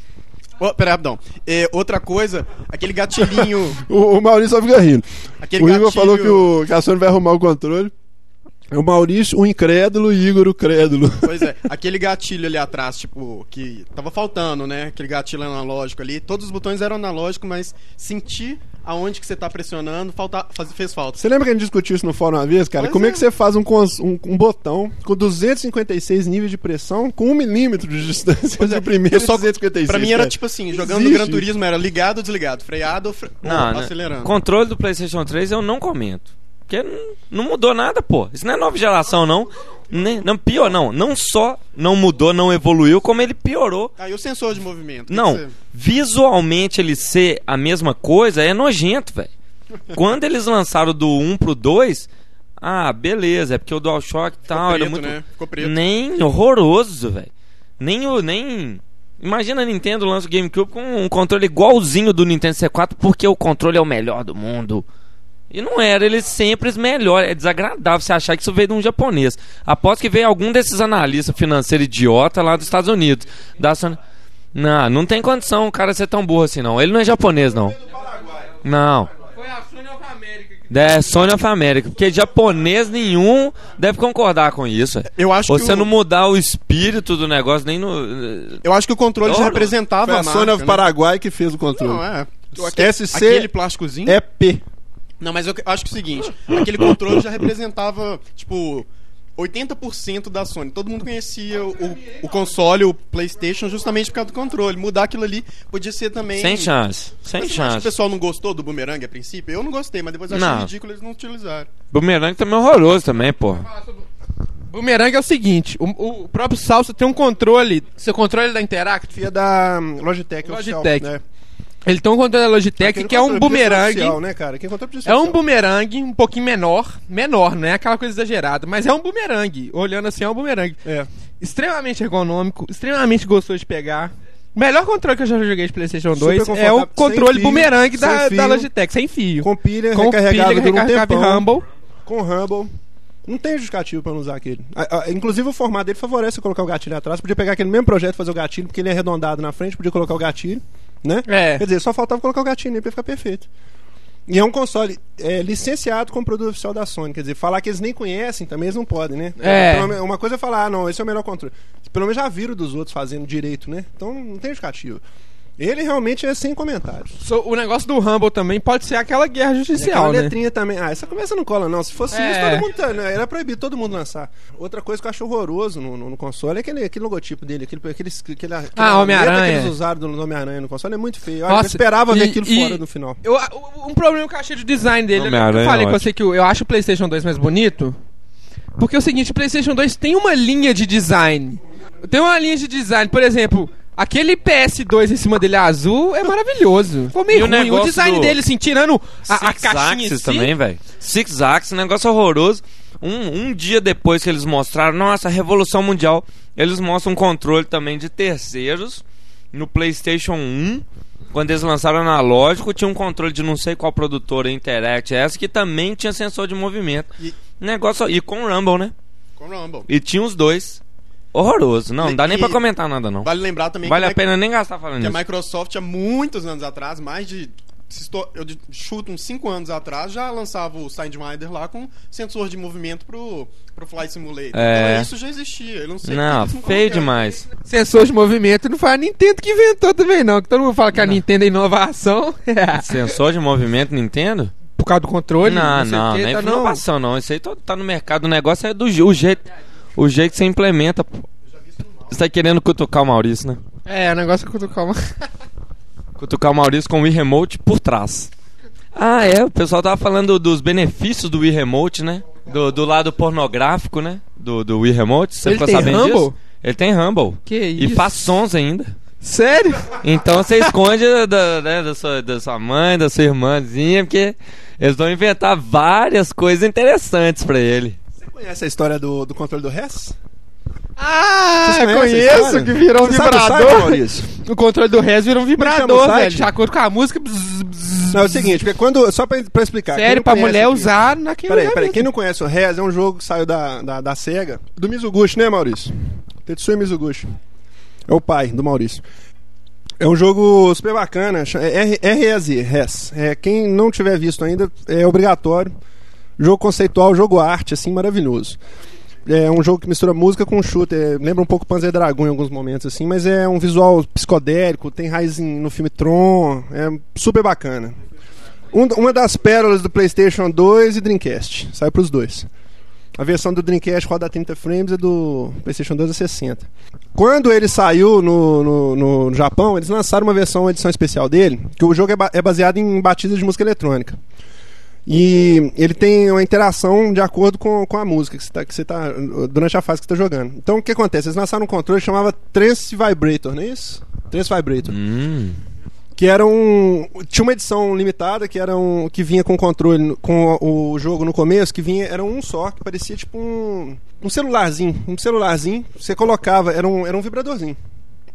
Ô, pera, rapidão. É, outra coisa, aquele gatilhinho. o, o Maurício só fica rindo. Aquele o Igor gatilho- falou que, o, que a Sony vai arrumar o controle. É o Maurício, o incrédulo, e Igor, o crédulo. Pois é, aquele gatilho ali atrás, tipo, que tava faltando, né? Aquele gatilho analógico ali. Todos os botões eram analógicos, mas sentir aonde que você tá pressionando falta, faz- fez falta. Você lembra que a gente discutiu isso no fórum uma vez, cara? Pois Como é. é. que você faz um, cons- um, um botão com 256 níveis de pressão com 1 milímetro de distância Pois é, o primeiro só- e 256? Pra mim era cara? tipo assim, jogando Existe. no Gran Turismo era ligado ou desligado, freado ou, fre... Não, ou né? acelerando. Controle do PlayStation 3 eu não comento. Porque não, mudou nada, pô. Isso não é nova geração, não. Não pior, não. Não só não mudou, não evoluiu, como ele piorou. Aí o sensor de movimento. Não, você- visualmente ele ser a mesma coisa é nojento, velho. Quando eles lançaram do 1 pro 2, ah, beleza, é porque o DualShock e tal, preto, muito. né? Ficou preto. Nem horroroso, velho. Nem o. Nem. Imagina a Nintendo lança o GameCube com um controle igualzinho do Nintendo C4, porque o controle é o melhor do mundo. E não era, ele sempre é melhor. É desagradável você achar que isso veio de um japonês. Aposto que veio algum desses analistas financeiros idiota lá dos Estados Unidos. Da Sony. Não, não tem condição o cara ser tão burro assim, não. Ele não é japonês, não. Não. Foi a Sony of America. É Sony of America. Porque japonês nenhum deve concordar com isso. é. Eu acho que Você o- não mudar o espírito do negócio nem no. Eu acho que o controle já Não, representava Foi a a Sony marca, of né? Paraguai que fez o controle. Não, é. SC Aquele plásticozinho. é P. Não, mas eu acho que é o seguinte, aquele controle já representava, tipo, 80% da Sony. Todo mundo conhecia o, o console, o PlayStation, justamente por causa do controle. Mudar aquilo ali podia ser também. Sem chance. Sem que o chance. pessoal não gostou do boomerang a princípio? Eu não gostei, mas depois eu achei Não. ridículo eles não utilizaram. Boomerang também é horroroso também, pô. Boomerang é o seguinte, o, o próprio Salsa tem um controle, seu controle da Interact, Fia da hum, Logitech, oficial, Logitech. né? Ele tem um controle da Logitech que é um oficial, né, é um boomerang um pouquinho menor, menor, não é aquela coisa exagerada, mas é um boomerang, olhando assim é um boomerang. É. Extremamente ergonômico, extremamente gostoso de pegar. O melhor controle que eu já joguei de PlayStation Super 2 é o controle fio, boomerang da, fio. da Logitech, sem fio. Com pilha, Com recarregável pilha, um recarregável tempão. Rumble. Com Rumble. Não tem justificativo pra não usar aquele. A- a- inclusive o formato dele favorece colocar o gatilho atrás. Podia pegar aquele mesmo projeto e fazer o gatilho, porque ele é arredondado na frente, podia colocar o gatilho, né? É. Quer dizer, só faltava colocar o gatilho nele pra ficar perfeito. E é um console é, licenciado como produto oficial da Sony. Quer dizer, falar que eles nem conhecem também eles não podem, né? É. Menos- Uma coisa é falar, ah, não, esse é o melhor controle. Pelo menos já viram dos outros fazendo direito, né? Então não tem justificativo. Ele realmente é sem comentários. So, o negócio do Rumble também pode ser aquela guerra E aquela judicial, né? letrinha também. Ah, essa conversa não cola, não. Se fosse É. isso, todo mundo. tá- né, Era proibido todo mundo lançar. Outra coisa que eu acho horroroso no, no, no console é aquele, aquele logotipo dele, aquele, aquele, aquele, aquela Ah, Homem-Aranha. que eles usaram do Homem-Aranha no console. É muito feio. Eu, Nossa, esperava ver e- aquilo e- fora no final. Eu, um problema que eu achei de design dele, eu falei é com ótimo. você que eu, eu acho o PlayStation 2 mais bonito. Porque é o seguinte, o PlayStation 2 tem uma linha de design. Tem uma linha de design, por exemplo, aquele PS2 em cima dele azul é maravilhoso. Ficou meio E o ruim. O, negócio design do- dele, assim, tirando a, a Six caixinha em Axis si, também, velho. Six Axis, negócio horroroso. Um, um dia depois que eles mostraram, nossa, Revolução Mundial, eles mostram um controle também de terceiros no PlayStation 1. Quando eles lançaram analógico, tinha um controle de não sei qual produtora Interact essa que também tinha sensor de movimento. E- Negócio e com Rumble, né? Com Rumble. E tinha os dois. Horroroso. Não, não dá nem pra comentar nada não. Vale lembrar também Vale que, a pena nem gastar falando que a nisso. Microsoft, há muitos anos atrás, mais de. Eu chuto uns 5 anos atrás, já lançava o Sidewinder lá com sensor de movimento pro, pro Flight Simulator. É. Então isso já existia. Eu não sei Não, que feio demais. Sensor de movimento não foi a Nintendo que inventou também, não. Que todo mundo fala que a Nintendo é inovação. Sensor de movimento Nintendo? Por causa do controle. Não, sei o não, quê, não é tá, inovação não. Isso aí tá, tá no mercado. O negócio é do o jeito, o jeito que você implementa. Pô. Você tá querendo cutucar o Maurício, né? É, o negócio que eu tô calma. Cutucar o Maurício com o Wii Remote por trás. Ah, é. O pessoal tava falando dos benefícios do Wii Remote, né? Do, do lado pornográfico, né? Do, do Wii Remote. Você Ele ficou tem sabendo Rumble? disso? Ele tem Rumble. Que E isso? faz sons ainda. Sério? Então você esconde da, né, da, sua, da sua mãe, da sua irmãzinha, porque eles vão inventar várias coisas interessantes pra ele. Conhece a história do, do controle do RES? Ah, conheço, que virou um Você sabe vibrador. Maurício? O controle do Res virou um o vibrador, velho. De acordo com a música. bzz, bzz. Não, é o seguinte, porque quando. Só pra, pra explicar. Sério, pra mulher aqui- usar naquele Peraí, peraí. mesmo. Quem não conhece o RES é um jogo que saiu da, da, da SEGA, do Mizuguchi, né, Maurício? Tetsuya Mizuguchi. É o pai do Maurício. É um jogo super bacana, é REZ, RES. É, quem não tiver visto ainda, é obrigatório. Jogo conceitual, jogo arte, assim, maravilhoso. É um jogo que mistura música com shooter. Lembra um pouco Panzer Dragon em alguns momentos, assim, mas é um visual psicodélico, tem raiz em- no filme Tron. É super bacana. Um- uma das pérolas do PlayStation 2 e Dreamcast. Sai pros dois. A versão do Dreamcast roda a 30 frames e do PlayStation 2 a 60. Quando ele saiu no, no, no Japão, eles lançaram uma versão, uma edição especial dele, que o jogo é, ba- é baseado em batidas de música eletrônica. E ele tem uma interação de acordo com, com a música que você, tá, que você tá. durante a fase que você está jogando. Então o que acontece? Eles lançaram um controle que chamava Trance Vibrator, não é isso? Trance Vibrator Hum. que era um tinha uma edição limitada que era um que vinha com controle com o, jogo no começo que vinha era um só que parecia tipo um um celularzinho um celularzinho você colocava era um era um vibradorzinho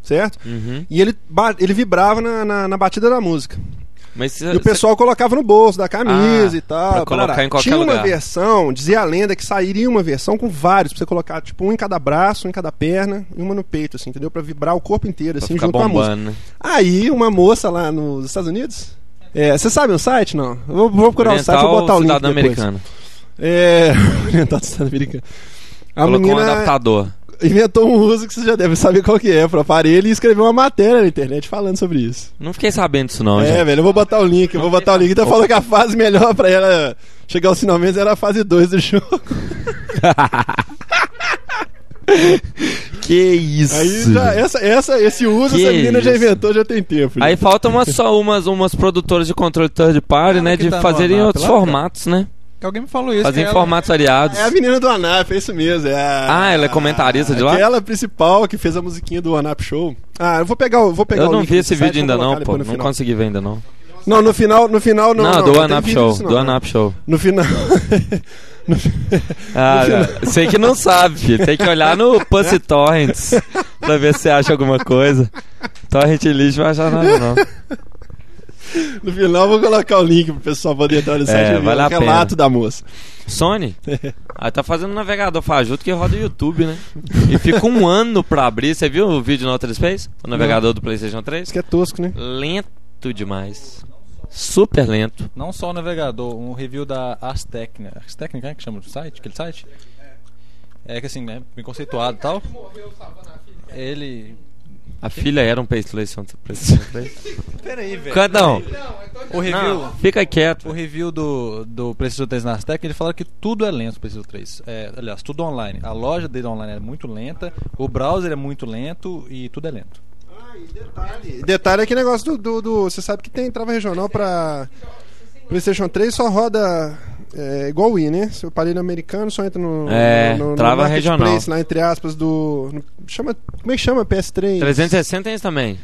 certo Uhum. e ele ele vibrava na, na, na batida da música Mas E o pessoal colocava no bolso da camisa Ah, e tal. pra colocar em qualquer Tinha uma lugar. versão, dizia a lenda que sairia uma versão com vários, pra você colocar, tipo, um em cada braço, um em cada perna e uma no peito, assim, entendeu? Pra vibrar o corpo inteiro, assim, junto com a música. bombando, né? Aí, uma moça lá nos Estados Unidos. É, você sabe o site? Não. Eu vou, vou procurar o site, vou Oriental botar o link cidadão depois. americano. É, oriental do Estado americano. A Colocou um menina adaptador. Inventou um uso que você já deve saber qual que é pro aparelho e escreveu uma matéria na internet falando sobre isso. Não fiquei sabendo disso não, é, gente. velho, eu vou botar o link, eu vou botar o link. Então falou que a fase melhor pra ela chegar aos finalmente era a fase 2 do jogo. Que isso. Aí já, essa, essa, esse uso Que essa menina já isso. inventou já tem tempo. Aí já. faltam umas, só umas, umas produtoras de controle third party, Ah, né? De tá fazerem outros formatos, né? Que alguém me falou isso. Fazem que em ela- formatos variados. É a menina do Anap, é isso mesmo. É a, Ah, ela é comentarista de lá? Aquela principal que fez a musiquinha do Anap Show. Ah, eu vou pegar, o- vou pegar Eu o não vi esse vídeo ainda não, pô. Não final. consegui ver ainda não. Não, no final, no final não. Não, não, do Anap Show. disso, não, Do né? Anap Show. No final. no Ah, sei que não sabe, filho. Tem que olhar no Pussy Torrents pra ver se acha alguma coisa. Torrent lixo vai achar nada, não. No final eu vou colocar o link pro pessoal poder entrar no site É, e ver vale o a relato da moça. Sony? Aí tá fazendo um navegador fajuto que roda o YouTube, né? E fica um ano pra abrir. Você viu o vídeo no Outer Space? O navegador do PlayStation 3? Isso que é tosco, né? Lento demais. Super lento. Não só o navegador, um review da Ars Technica. Ars Technica, né, que chama do site, aquele site? É que assim, né, bem conceituado e tal. Ele... A filha era um PlayStation, PlayStation 3. Peraí, velho. Cadão, O review... não, fica quieto. O review do, do PlayStation 3 na Aztec, ele fala que tudo é lento no PlayStation 3. É, aliás, tudo online. A loja dele online é muito lenta, o browser é muito lento e tudo é lento. Ah, e detalhe. Detalhe é que negócio do, do, do- Você sabe que tem trava regional pra. PlayStation 3 só roda. É, igual o Wii, né? Se o aparelho americano só entra no. É, no, no, no trava marketplace, regional. lá entre aspas do. no- chama, como é que chama? PS3? 360 tem isso também.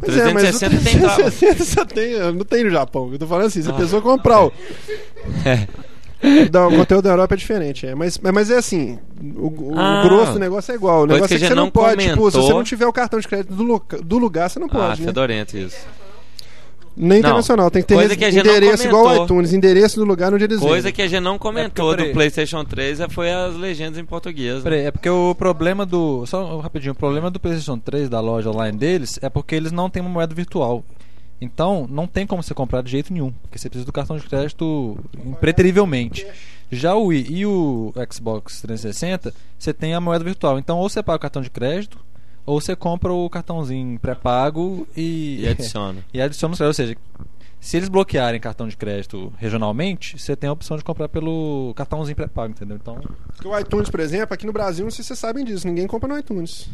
Pois é, mas o 360 tem trava. 360 só tem, não tem no Japão. Eu tô falando assim, se a Ah. pessoa comprar o, É. da- o conteúdo da Europa é diferente, é. Mas, mas é assim, o, o Ah. grosso do negócio é igual. O negócio que é que a você não não pode, tipo, se você comentou. não tiver o cartão de crédito do, do lugar, você não Ah, pode, né? fedorento isso. Nem Não. internacional, tem que ter Coisa que a gente não endereço igual o comentou. iTunes, endereço do lugar onde eles Coisa que a gente não comentou É porque, do. PlayStation 3 é- foi as legendas em português. né? Peraí, é porque o problema do. Só um rapidinho, o problema do PlayStation 3, da loja online deles, é porque eles não têm uma moeda virtual. Então, não tem como você comprar de jeito nenhum. Porque você precisa do cartão de crédito impreterivelmente. Já o Wii e o Xbox 360, você tem a moeda virtual. Então, ou você paga o cartão de crédito, ou você compra o cartãozinho pré-pago e. E adiciona. e adiciona os créditos. Ou seja, se eles bloquearem cartão de crédito regionalmente, você tem a opção de comprar pelo cartãozinho pré-pago, entendeu? Então. Porque o iTunes, por exemplo, aqui no Brasil, não sei se vocês sabem disso, ninguém compra no iTunes.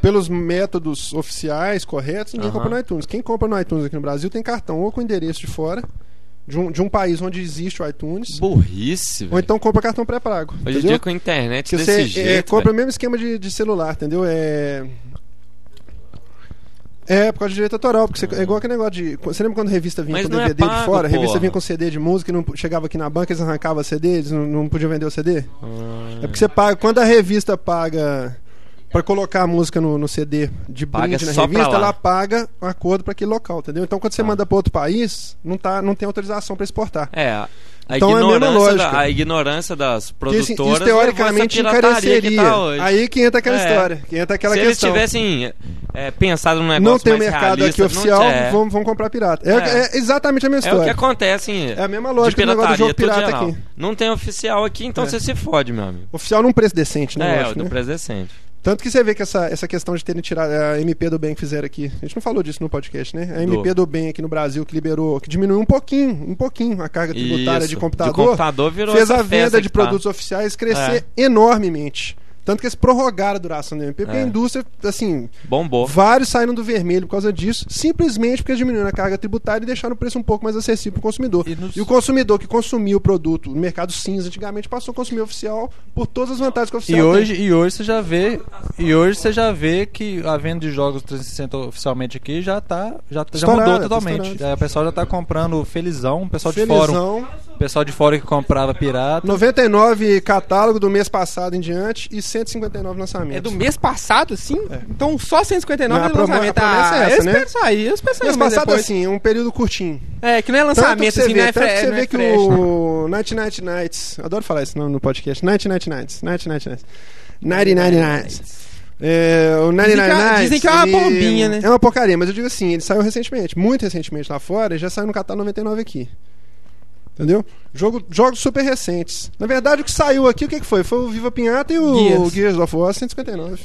Pelos métodos oficiais corretos, ninguém Aham. compra no iTunes. Quem compra no iTunes aqui no Brasil tem cartão ou com endereço de fora, de um, de um país onde existe o iTunes, Burrice, ou velho. então compra cartão pré-pago. Hoje em entendeu? dia com a internet Que desse você é, jeito. compra o mesmo esquema de, de celular, entendeu? É. É, por causa de direito autoral, porque você, é igual aquele negócio de. Você lembra quando a revista vinha Mas com não é DVD de pago, fora? A revista vinha com CD de música e não chegava aqui na banca, eles arrancavam CD, eles não, não podiam vender o CD? Ah. É porque você paga. Quando a revista paga pra colocar a música no, no CD de Paga brinde na só pra revista, ela paga um acordo pra aquele local, entendeu? Então quando você Ah. manda pra outro país, não, tá, não tem autorização pra exportar. É, a, Então é a mesma ignorância lógica. da, a ignorância das isso, produtoras isso teoricamente levou essa pirataria que encareceria. tá hoje. Aí que entra aquela É. história, que entra aquela Se eles questão. tivessem é, pensado num negócio não tem mais mercado realista, aqui oficial, é. vamos, vamos comprar pirata. É, É. é exatamente a mesma É o que história. acontece em, É a mesma lógica do negócio do jogo pirata aqui. Não tem oficial aqui, então É. você se fode, meu amigo. Oficial num preço decente, né? é, do né? preço decente. Tanto que você vê que essa, essa questão de terem tirado a MP do bem que fizeram aqui. A gente não falou disso no podcast, né? A MP do bem aqui no Brasil que liberou, que diminuiu um pouquinho, um pouquinho a carga tributária Isso. de computador. De computador virou fez a venda de tá. produtos oficiais crescer enormemente. Tanto que eles prorrogaram a duração da MP, porque É. a indústria, assim, Bombou. vários saíram do vermelho por causa disso, simplesmente porque diminuíram a carga tributária e deixaram o preço um pouco mais acessível para o consumidor. E nos- E o consumidor que consumia o produto no mercado cinza antigamente passou a consumir oficial por todas as vantagens que o oficial E tem. hoje, e hoje você já vê E hoje você já vê que a venda de jogos 360 oficialmente aqui já tá. Já, já mudou tá totalmente. É, o pessoal já tá comprando felizão, o pessoal de fórum. O pessoal de fora que comprava pirata. 99 catálogo do mês passado em diante e 159 lançamentos. É do mês passado, assim? Então só 159 Não, a é lançamento. é ah, essa, eu né? espero sair, eu espero sair Mês um mês passado, depois. assim, um período curtinho. É, que não é lançamento, assim, vê, não é tanto que fre- você não vê é que né? o Night Night Nights, adoro falar esse nome no podcast, Night Night Nights, Night Night Nights, Nighty Nighty Nights. É, o Nighty Dizem que Nighty é- Nights, dizem que é uma bombinha, né? É uma porcaria, mas eu digo assim, ele saiu recentemente, muito recentemente lá fora, e já saiu no catálogo 99 aqui. Entendeu? Jogo, jogos super recentes. Na verdade, o que saiu aqui, o que, que foi? Foi o Viva Pinhata e o Gears. Gears, of War 159.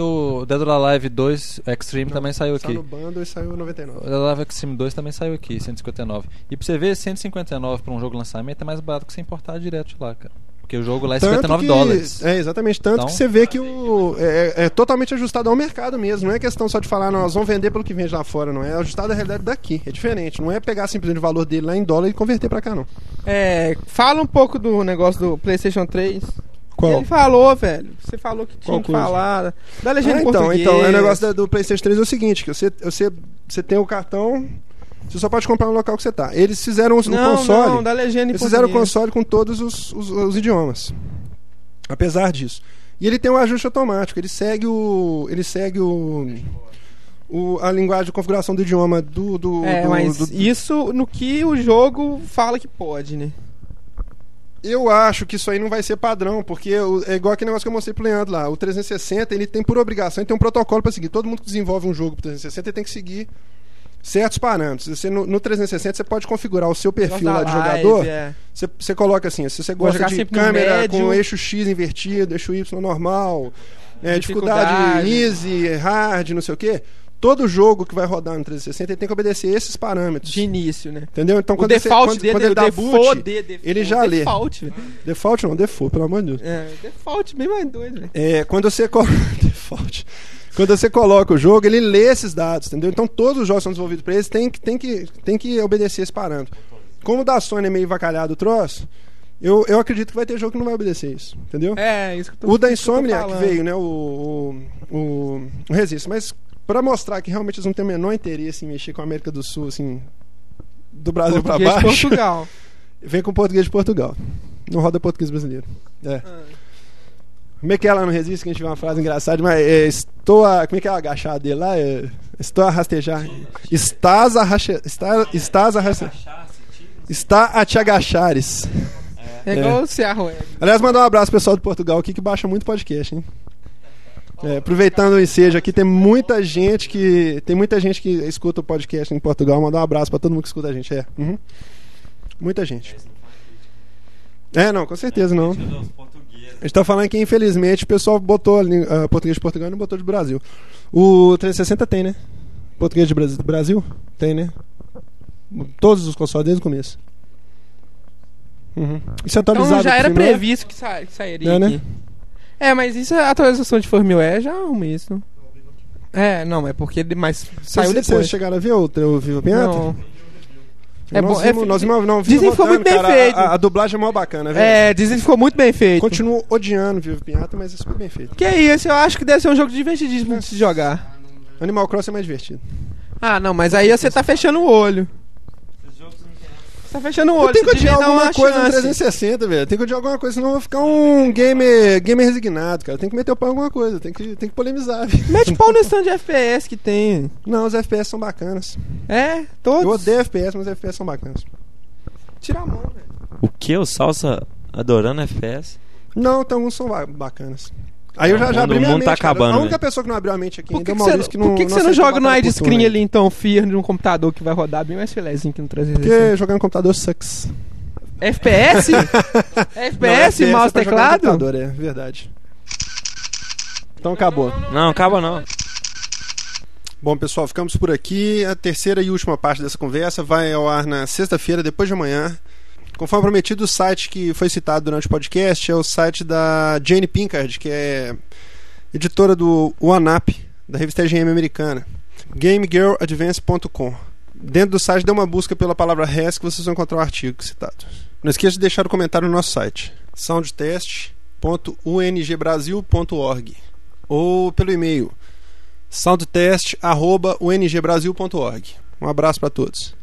O Dead or Alive 2 Extreme também saiu Saiu aqui. no bando e saiu 99. O Dead or Alive Extreme 2 também saiu aqui, 159. E pra você ver, 159 pra um jogo lançamento é mais barato que você importar direto de lá, cara. Porque o jogo lá é Tanto 59 que- dólares. É, exatamente. Tanto Então- que você vê que o, é, é- totalmente ajustado ao mercado mesmo. Não é questão só de falar, nós vamos vender pelo que vende lá fora, não. É ajustado à realidade daqui. É diferente. Não é pegar simplesmente o valor dele lá em dólar e converter pra cá, não. É, fala um pouco do negócio do PlayStation 3. Qual? Ele falou, velho. Você falou que tinha Qual que falar. Da legenda Ah, então, português. então, é o negócio da- do PlayStation 3 é o seguinte: que você, você, você tem o cartão, você só pode comprar no local que você tá. Eles fizeram o, Não, console. não, da legenda Eles fizeram o console com todos os, os- os idiomas. Apesar disso. E ele tem um ajuste automático. Ele segue o. Ele segue o. o- a linguagem de configuração do idioma do. do, É, do- mas do- isso no que o jogo fala que pode, né? Eu acho que isso aí não vai ser padrão, porque é igual aquele negócio que eu mostrei pro Leandro lá. O 360, ele tem por obrigação, ele tem um protocolo pra seguir. Todo mundo que desenvolve um jogo pro 360, ele tem que seguir certos parâmetros. Você, no, no 360, você pode configurar o seu perfil lá de live, jogador. é. Você, você coloca assim, se você gosta de câmera com eixo X invertido, eixo Y normal, é, dificuldade, Dificuldade. easy, hard, não sei o quê. Todo jogo que vai rodar no 360 ele tem que obedecer esses parâmetros. De início, né? Entendeu? Então o quando default você, quando, dele quando é ele dá default, boot, de- default, ele já lê. Default. Default não, default, pelo amor de Deus. É, default bem mais doido, velho. É, quando você coloca default. Quando você coloca o jogo, ele lê esses dados, entendeu? Então todos os jogos que são desenvolvidos para eles têm que, têm que, têm que obedecer esse parâmetro. Como o da Sony é meio vacalhado o troço, eu, eu acredito que vai ter jogo que não vai obedecer isso, entendeu? É, isso que eu tô o da isso que falando. veio, né? O, o, o, o Resist. Mas pra mostrar que realmente eles não têm o menor interesse em mexer com a América do Sul, assim, do Brasil de baixo, Portugal. vem com português de Portugal. Não roda português brasileiro. É. Como é que é lá no Resiste que a gente viu uma frase engraçada, mas é, estou a. Como é que é o agachado dele lá? É, estou a rastejar. Estás a está, estás a raste, Está a te agachares. É igual o Cearro. É. Aliás, mandar um abraço pro pessoal de Portugal aqui que baixa muito podcast, hein? É, aproveitando o ensejo aqui, tem muita gente que. Tem muita gente que escuta o podcast em Portugal. Mandar um abraço pra todo mundo que escuta a gente. É. Uhum. Muita gente. É, não, com certeza não. A gente tá falando que infelizmente o pessoal botou ah, português de Portugal e não botou de Brasil. O 360 tem, né? Português de Brasil? Tem, né? Todos os consoles desde o começo. Uhum. Isso é atualizado. Então já era é? previsto que, sa que sairia É, né? É, mas isso é atualização de Firmware já arruma isso. É, não, é porque mas saiu Vocês- depois. Vocês chegaram a ver o, o Viva Pinhata? Não. É nós bom, é vimos, fi- nós vimos, não, dizem vimos que ficou muito bem cara, feito. A, a dublagem é mó bacana, velho. É, dizem que ficou muito bem feito. Continuo odiando Viva Pinhata, mas isso foi bem feito. Que isso, eu acho que deve ser um jogo divertidíssimo de se jogar. Animal Crossing é mais divertido. Ah, não, mas aí você tá fechando o olho. Você tá fechando o olho. Eu tenho que odiar alguma uma coisa no chance. 360, velho. Tem que odiar alguma coisa, senão eu vou ficar um gamer, gamer resignado, cara. Tem que meter o pau em alguma coisa, tem que, tem que polemizar, velho. Mete pau no stand de FPS que tem. Não, os FPS são bacanas. É, todos. Eu odeio FPS, mas os FPS são bacanas. Tira a mão, velho. O que? O Salsa adorando FPS? Não, então alguns são ba- bacanas. Aí eu já, já abri o minha mundo mente, tá acabando, A única velho. pessoa que não abriu a mente aqui Por ainda que, é que o você, Maurício, que por que, que você não joga no widescreen ali, então, Fear, num computador que vai rodar bem mais filezinho que no 360? Porque jogar no computador sucks. FPS? FPS, Não, mouse, é teclado? computador, é verdade. Então acabou. Não, acaba não. Bom, pessoal, ficamos por aqui. A terceira e última parte dessa conversa vai ao ar na sexta-feira, depois de amanhã. Conforme prometido, o site que foi citado durante o podcast é o site da Jane Pinkard, que é editora do OneUp, da revista EGM americana. GameGirlAdvance.com. Dentro do site, dê uma busca pela palavra RES que vocês vão encontrar o artigo citado. Não esqueça de deixar o comentário no nosso site. Sound test soundtest.ungbrasil.org ou pelo e-mail soundtest.ungbrasil.org. Um abraço para todos.